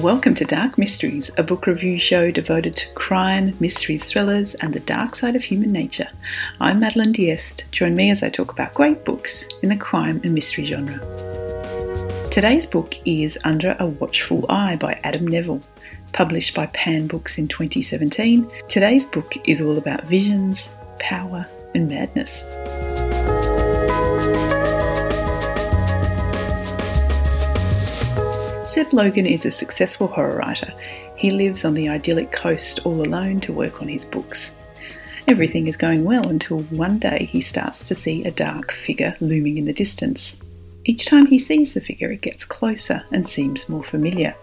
Welcome to Dark Mysteries, a book review show devoted to crime, mysteries, thrillers, and the dark side of human nature. I'm Madeleine Diest. Join me as I talk about great books in the crime and mystery genre. Today's book is Under a Watchful Eye by Adam Nevill. Published by Pan Books in 2017, today's book is all about visions, power, and madness. Seb Logan is a successful horror writer. He lives on the idyllic coast all alone to work on his books. Everything is going well until one day he starts to see a dark figure looming in the distance. Each time he sees the figure, it gets closer and seems more familiar.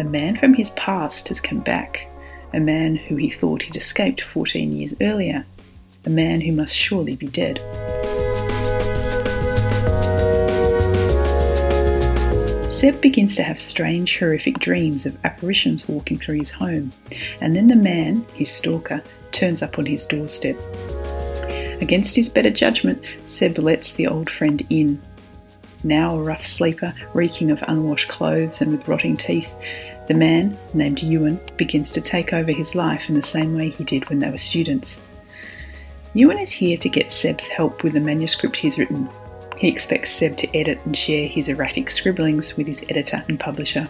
A man from his past has come back, a man who he thought he'd escaped 14 years earlier, a man who must surely be dead. Seb begins to have strange, horrific dreams of apparitions walking through his home, and then the man, his stalker, turns up on his doorstep. Against his better judgment, Seb lets the old friend in. Now a rough sleeper, reeking of unwashed clothes and with rotting teeth, the man, named Ewan, begins to take over his life in the same way he did when they were students. Ewan is here to get Seb's help with the manuscript he's written, he expects Seb to edit and share his erratic scribblings with his editor and publisher.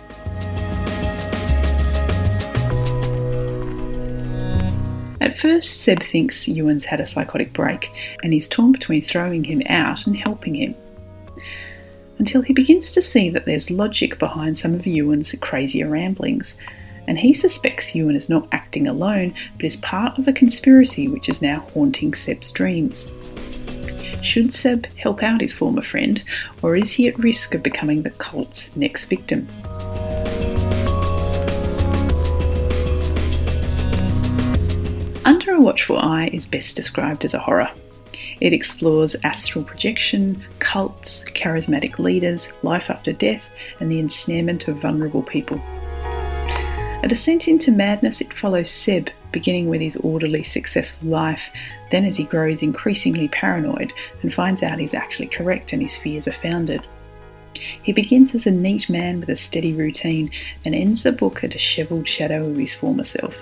At first, Seb thinks Ewan's had a psychotic break and he's torn between throwing him out and helping him. Until he begins to see that there's logic behind some of Ewan's crazier ramblings, and he suspects Ewan is not acting alone but is part of a conspiracy which is now haunting Seb's dreams. Should Seb help out his former friend, or is he at risk of becoming the cult's next victim? Under a Watchful Eye is best described as a horror. It explores astral projection, cults, charismatic leaders, life after death, and the ensnarement of vulnerable people. A descent into madness, it follows Seb, beginning with his orderly, successful life, then as he grows increasingly paranoid and finds out he's actually correct and his fears are founded. He begins as a neat man with a steady routine and ends the book a dishevelled shadow of his former self.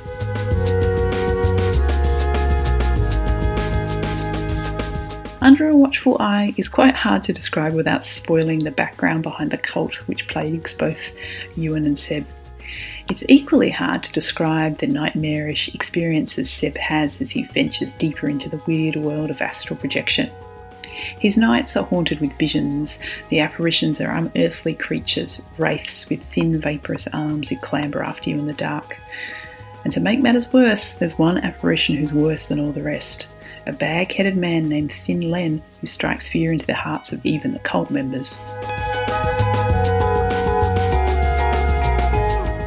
Under a Watchful Eye is quite hard to describe without spoiling the background behind the cult which plagues both Ewan and Seb. It's equally hard to describe the nightmarish experiences Seb has as he ventures deeper into the weird world of astral projection. His nights are haunted with visions. The apparitions are unearthly creatures, wraiths with thin, vaporous arms who clamber after you in the dark. And to make matters worse, there's one apparition who's worse than all the rest a bag headed man named Thin Len who strikes fear into the hearts of even the cult members.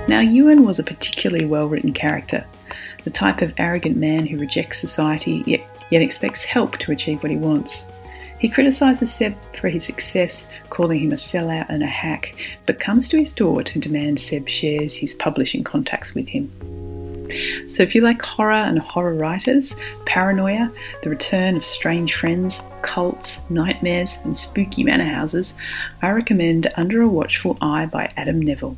Now, Ewan was a particularly well written character, the type of arrogant man who rejects society yet, yet expects help to achieve what he wants. He criticises Seb for his success, calling him a sellout and a hack, but comes to his door to demand Seb shares his publishing contacts with him. So, if you like horror and horror writers, paranoia, the return of strange friends, cults, nightmares, and spooky manor houses, I recommend Under a Watchful Eye by Adam Nevill.